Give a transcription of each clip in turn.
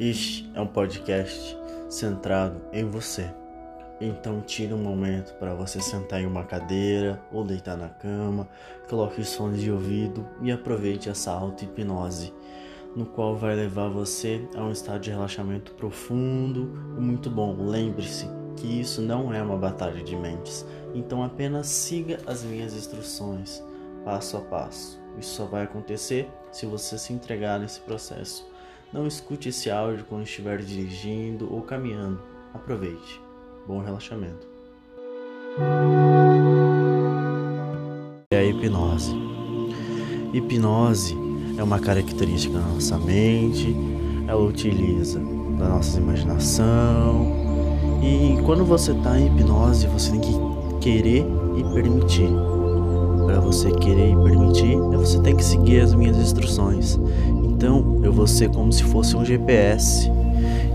Este é um podcast centrado em você. Então tire um momento para você sentar em uma cadeira ou deitar na cama, coloque os fones de ouvido e aproveite essa auto-hipnose, no qual vai levar você a um estado de relaxamento profundo e muito bom. Lembre-se que isso não é uma batalha de mentes, então apenas siga as minhas instruções, passo a passo. Isso só vai acontecer se você se entregar nesse processo. Não escute esse áudio quando estiver dirigindo ou caminhando. Aproveite. Bom relaxamento. É a hipnose. Hipnose é uma característica da nossa mente, ela utiliza da nossa imaginação. E quando você está em hipnose, você tem que querer e permitir para você querer e permitir, é você tem que seguir as minhas instruções. Então, eu vou ser como se fosse um GPS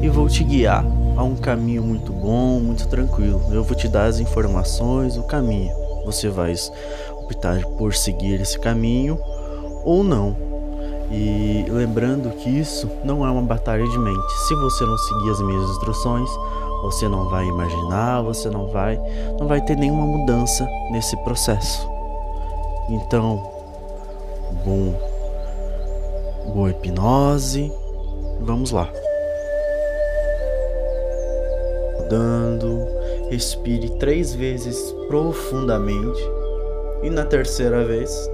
e vou te guiar a um caminho muito bom, muito tranquilo. Eu vou te dar as informações, o caminho. Você vai optar por seguir esse caminho ou não. E lembrando que isso não é uma batalha de mente. Se você não seguir as minhas instruções, você não vai imaginar, você não vai, não vai ter nenhuma mudança nesse processo. Então, bom, boa hipnose. Vamos lá. Dando, respire três vezes profundamente e na terceira vez,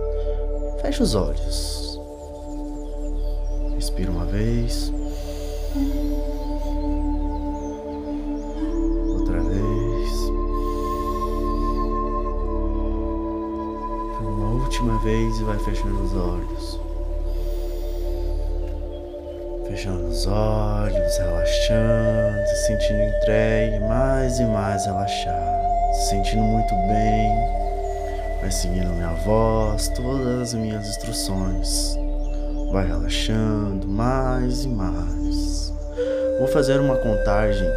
feche os olhos. Respira uma vez. última vez e vai fechando os olhos. Fechando os olhos, relaxando, se sentindo entregue, mais e mais relaxado, se sentindo muito bem. Vai seguindo minha voz, todas as minhas instruções. Vai relaxando mais e mais. Vou fazer uma contagem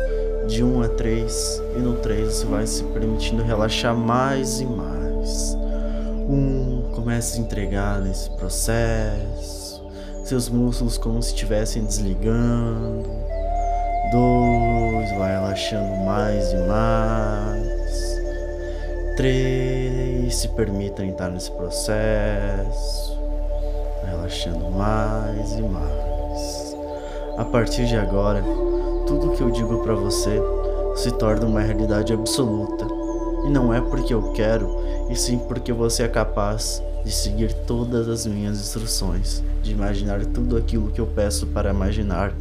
de 1 a 3 e no 3 você vai se permitindo relaxar mais e mais. 1 Comece a entregar nesse processo, seus músculos como se estivessem desligando. Dois, vai relaxando mais e mais. Três, se permita entrar nesse processo, relaxando mais e mais. A partir de agora, tudo que eu digo para você se torna uma realidade absoluta. E não é porque eu quero, e sim porque você é capaz de seguir todas as minhas instruções, de imaginar tudo aquilo que eu peço para imaginar.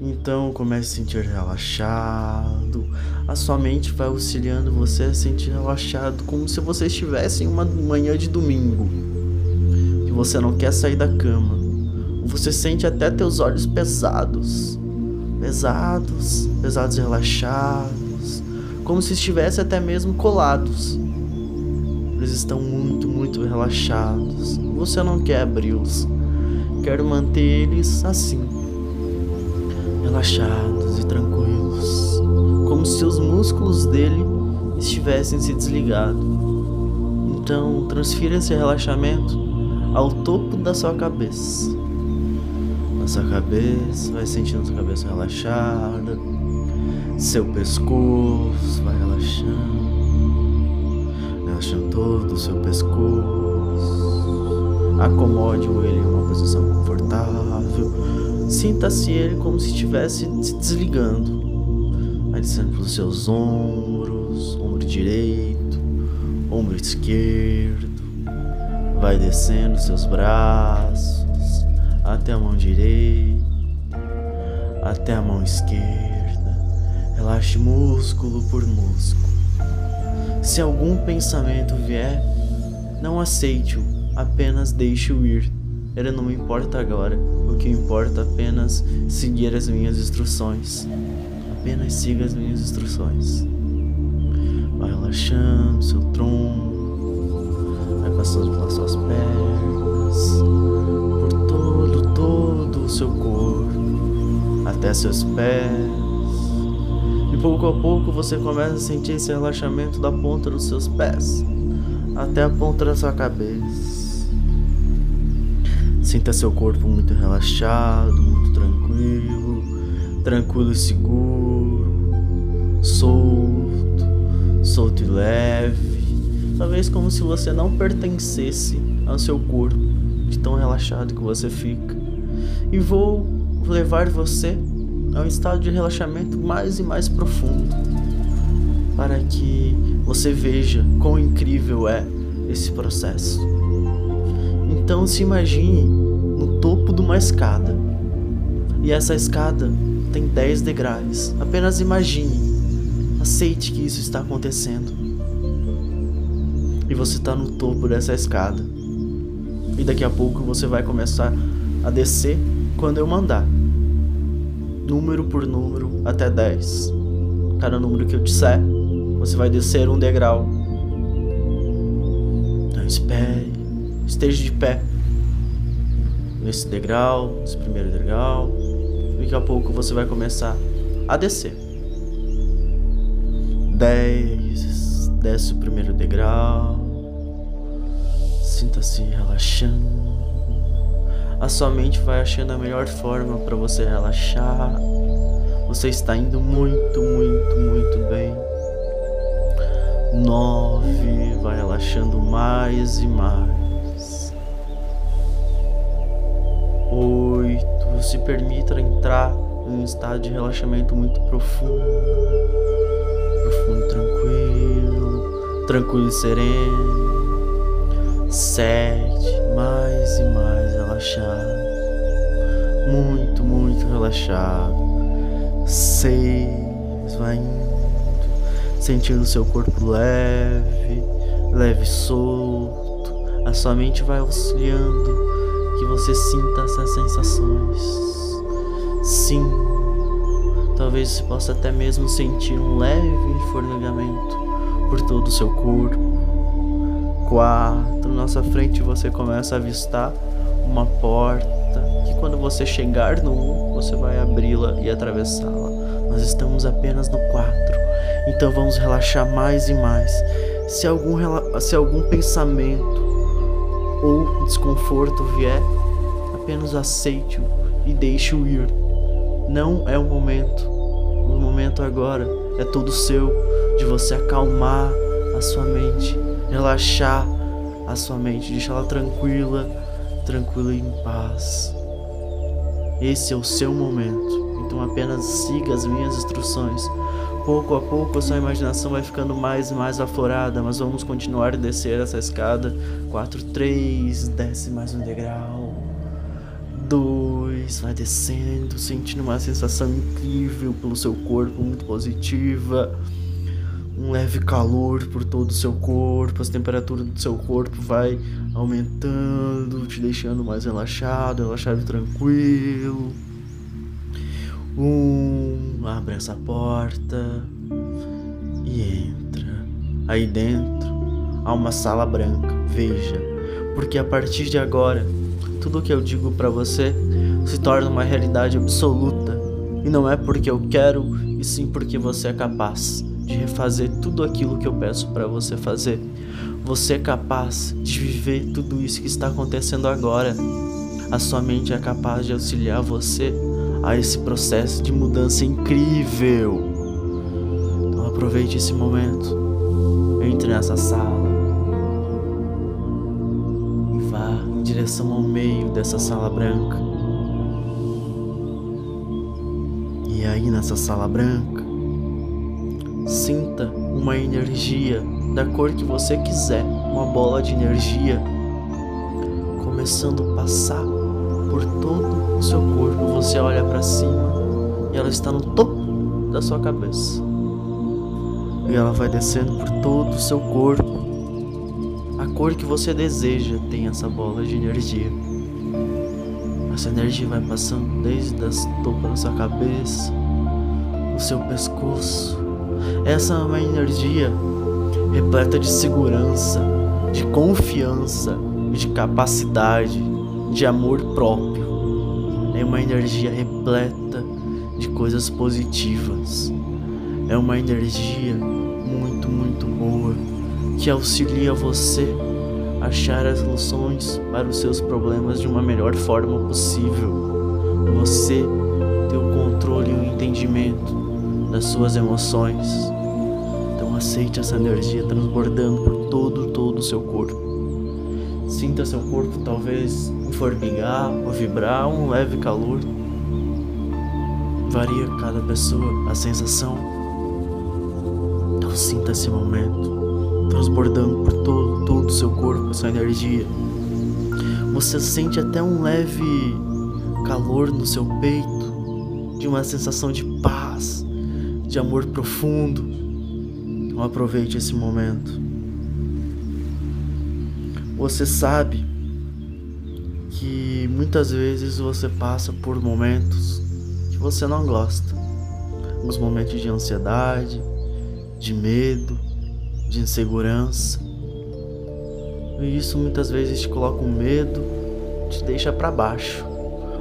Então comece a sentir relaxado. A sua mente vai auxiliando você a sentir relaxado, como se você estivesse em uma manhã de domingo. Que você não quer sair da cama. Você sente até teus olhos pesados. Pesados, pesados e relaxados, como se estivesse até mesmo colados. Eles estão muito, muito relaxados. Você não quer abri-los. Quer manter eles assim, relaxados e tranquilos, como se os músculos dele estivessem se desligado. Então, transfira esse relaxamento ao topo da sua cabeça. Na sua cabeça, vai sentindo sua cabeça relaxada, seu pescoço vai relaxando relaxando todo o seu pescoço. Acomode o ele em uma posição confortável. Sinta-se ele como se estivesse se desligando. Descendo pelos seus ombros, ombro direito, ombro esquerdo. Vai descendo seus braços até a mão direita, até a mão esquerda. Relaxe músculo por músculo. Se algum pensamento vier, não aceite-o, apenas deixe-o ir. Ele não me importa agora, o que importa é apenas seguir as minhas instruções. Apenas siga as minhas instruções. Vai relaxando seu tronco, vai passando pelas suas pernas, por todo, todo o seu corpo, até seus pés pouco a pouco você começa a sentir esse relaxamento da ponta dos seus pés até a ponta da sua cabeça. Sinta seu corpo muito relaxado, muito tranquilo. tranquilo, e seguro, solto, solto e leve, talvez como se você não pertencesse ao seu corpo, de tão relaxado que você fica. E vou levar você a um estado de relaxamento mais e mais profundo, para que você veja quão incrível é esse processo. Então se imagine no topo de uma escada. E essa escada tem 10 degraus. Apenas imagine. Aceite que isso está acontecendo. E você está no topo dessa escada. E daqui a pouco você vai começar a descer quando eu mandar. Número por número até 10. Cada número que eu disser, você vai descer um degrau. Então espere esteja de pé nesse degrau, nesse primeiro degrau. Daqui a pouco você vai começar a descer. 10, desce o primeiro degrau. Sinta-se relaxando. A sua mente vai achando a melhor forma para você relaxar. Você está indo muito, muito, muito bem. 9, vai relaxando mais e mais. Oito, se permita entrar em um estado de relaxamento muito profundo, profundo, tranquilo, tranquilo e sereno. Sete, mais e mais relaxado, muito, muito relaxado. Seis, vai indo, sentindo seu corpo leve, leve solto. A sua mente vai auxiliando que você sinta essas sensações. Sim, talvez você possa até mesmo sentir um leve fornegamento por todo o seu corpo. Quatro, na nossa frente você começa a avistar uma porta que quando você chegar no um, você vai abri-la e atravessá-la. Nós estamos apenas no quatro, então vamos relaxar mais e mais. Se algum, se algum pensamento ou desconforto vier, apenas aceite-o e deixe-o ir. Não é o momento. O momento agora é todo seu de você acalmar a sua mente, relaxar a sua mente, deixá-la tranquila, tranquila e em paz. Esse é o seu momento. Então apenas siga as minhas instruções pouco a pouco a sua imaginação vai ficando mais e mais aflorada, mas vamos continuar a descer essa escada. 4, 3, desce mais um degrau. 2, vai descendo, sentindo uma sensação incrível pelo seu corpo, muito positiva. Um leve calor por todo o seu corpo, as temperaturas do seu corpo vai aumentando, te deixando mais relaxado, relaxado e tranquilo. Um, abre essa porta e entra. Aí dentro há uma sala branca. Veja, porque a partir de agora, tudo o que eu digo para você se torna uma realidade absoluta. E não é porque eu quero, e sim porque você é capaz de refazer tudo aquilo que eu peço para você fazer. Você é capaz de viver tudo isso que está acontecendo agora. A sua mente é capaz de auxiliar você a esse processo de mudança incrível. Então aproveite esse momento, entre nessa sala e vá em direção ao meio dessa sala branca. E aí nessa sala branca, sinta uma energia da cor que você quiser, uma bola de energia começando a passar por todo o seu corpo. Você olha para cima e ela está no topo da sua cabeça. E ela vai descendo por todo o seu corpo. A cor que você deseja tem essa bola de energia. Essa energia vai passando desde o topo da sua cabeça, o seu pescoço. Essa é uma energia repleta de segurança, de confiança, de capacidade, de amor próprio. É uma energia repleta de coisas positivas. É uma energia muito, muito boa que auxilia você a achar as soluções para os seus problemas de uma melhor forma possível. Você ter o controle e o entendimento das suas emoções. Então aceite essa energia transbordando por todo, todo o seu corpo. Sinta seu corpo talvez formigar ou vibrar um leve calor. Varia cada pessoa a sensação. Então sinta esse momento transbordando por todo, todo o seu corpo, essa energia. Você sente até um leve calor no seu peito, de uma sensação de paz, de amor profundo. Então aproveite esse momento. Você sabe que muitas vezes você passa por momentos que você não gosta. Uns momentos de ansiedade, de medo, de insegurança. E isso muitas vezes te coloca um medo, te deixa para baixo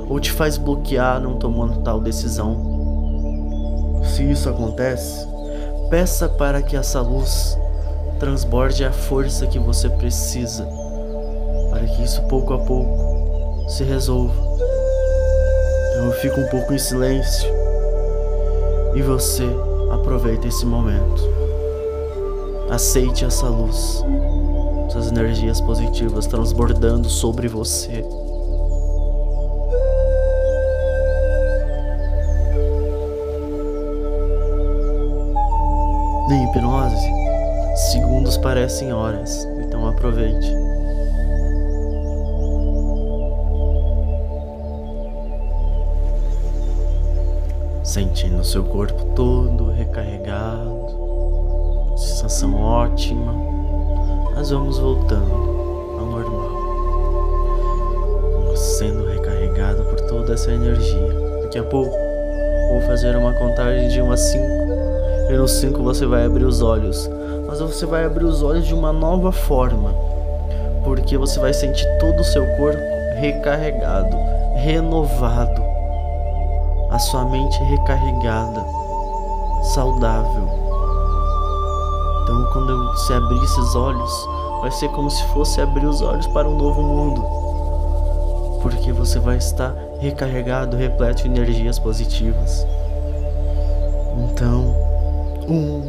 ou te faz bloquear não tomando tal decisão. Se isso acontece, peça para que essa luz transborde a força que você precisa para que isso pouco a pouco se resolva. Então eu fico um pouco em silêncio e você aproveita esse momento. Aceite essa luz, essas energias positivas transbordando sobre você. Parecem horas, então aproveite. sentindo seu corpo todo recarregado, sensação ótima. Mas vamos voltando ao normal, sendo recarregado por toda essa energia. Daqui a pouco vou fazer uma contagem de 1 a 5 e no 5 você vai abrir os olhos, mas você vai abrir os olhos de uma nova forma, porque você vai sentir todo o seu corpo recarregado, renovado a sua mente recarregada, saudável. Então, quando você abrir esses olhos, vai ser como se fosse abrir os olhos para um novo mundo, porque você vai estar recarregado, repleto de energias positivas. Um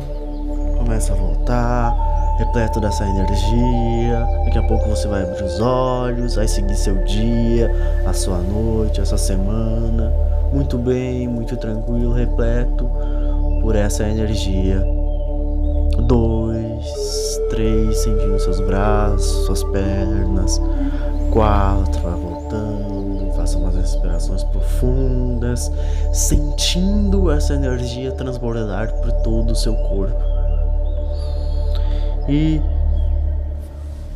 começa a voltar, repleto dessa energia. Daqui a pouco você vai abrir os olhos, vai seguir seu dia, a sua noite, a sua semana muito bem, muito tranquilo, repleto por essa energia. Dois, três, sentindo seus braços, suas pernas. Quatro, vai voltando, respirações profundas, sentindo essa energia transbordar por todo o seu corpo. E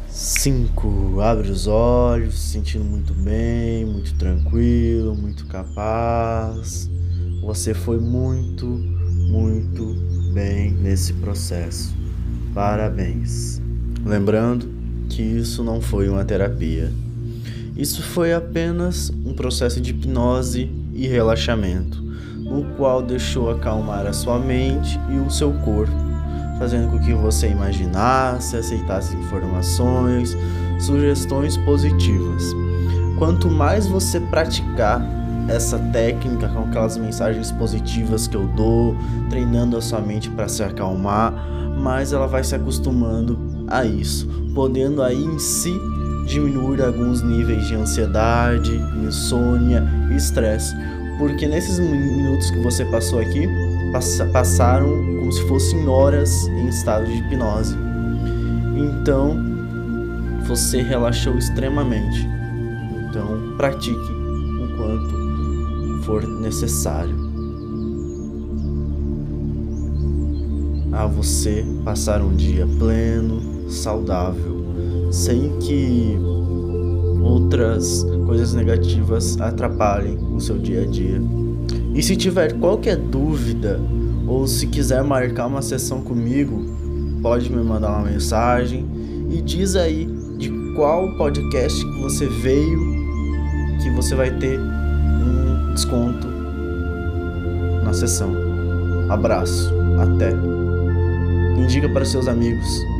5. Abre os olhos, se sentindo muito bem, muito tranquilo, muito capaz. Você foi muito, muito bem nesse processo. Parabéns. Lembrando que isso não foi uma terapia. Isso foi apenas um processo de hipnose e relaxamento, no qual deixou acalmar a sua mente e o seu corpo fazendo com que você imaginasse, aceitasse informações, sugestões positivas. Quanto mais você praticar essa técnica com aquelas mensagens positivas que eu dou, treinando a sua mente para se acalmar, mais ela vai se acostumando a isso, podendo aí em si diminuir alguns níveis de ansiedade, insônia e estresse. Porque nesses minutos que você passou aqui, passaram como se fossem horas em estado de hipnose. Então, você relaxou extremamente. Então, pratique o quanto for necessário. A você passar um dia pleno, saudável, sem que outras coisas negativas atrapalhem o seu dia a dia. E se tiver qualquer dúvida ou se quiser marcar uma sessão comigo, pode me mandar uma mensagem e diz aí de qual podcast que você veio que você vai ter um desconto na sessão. Abraço, até. Indica para seus amigos.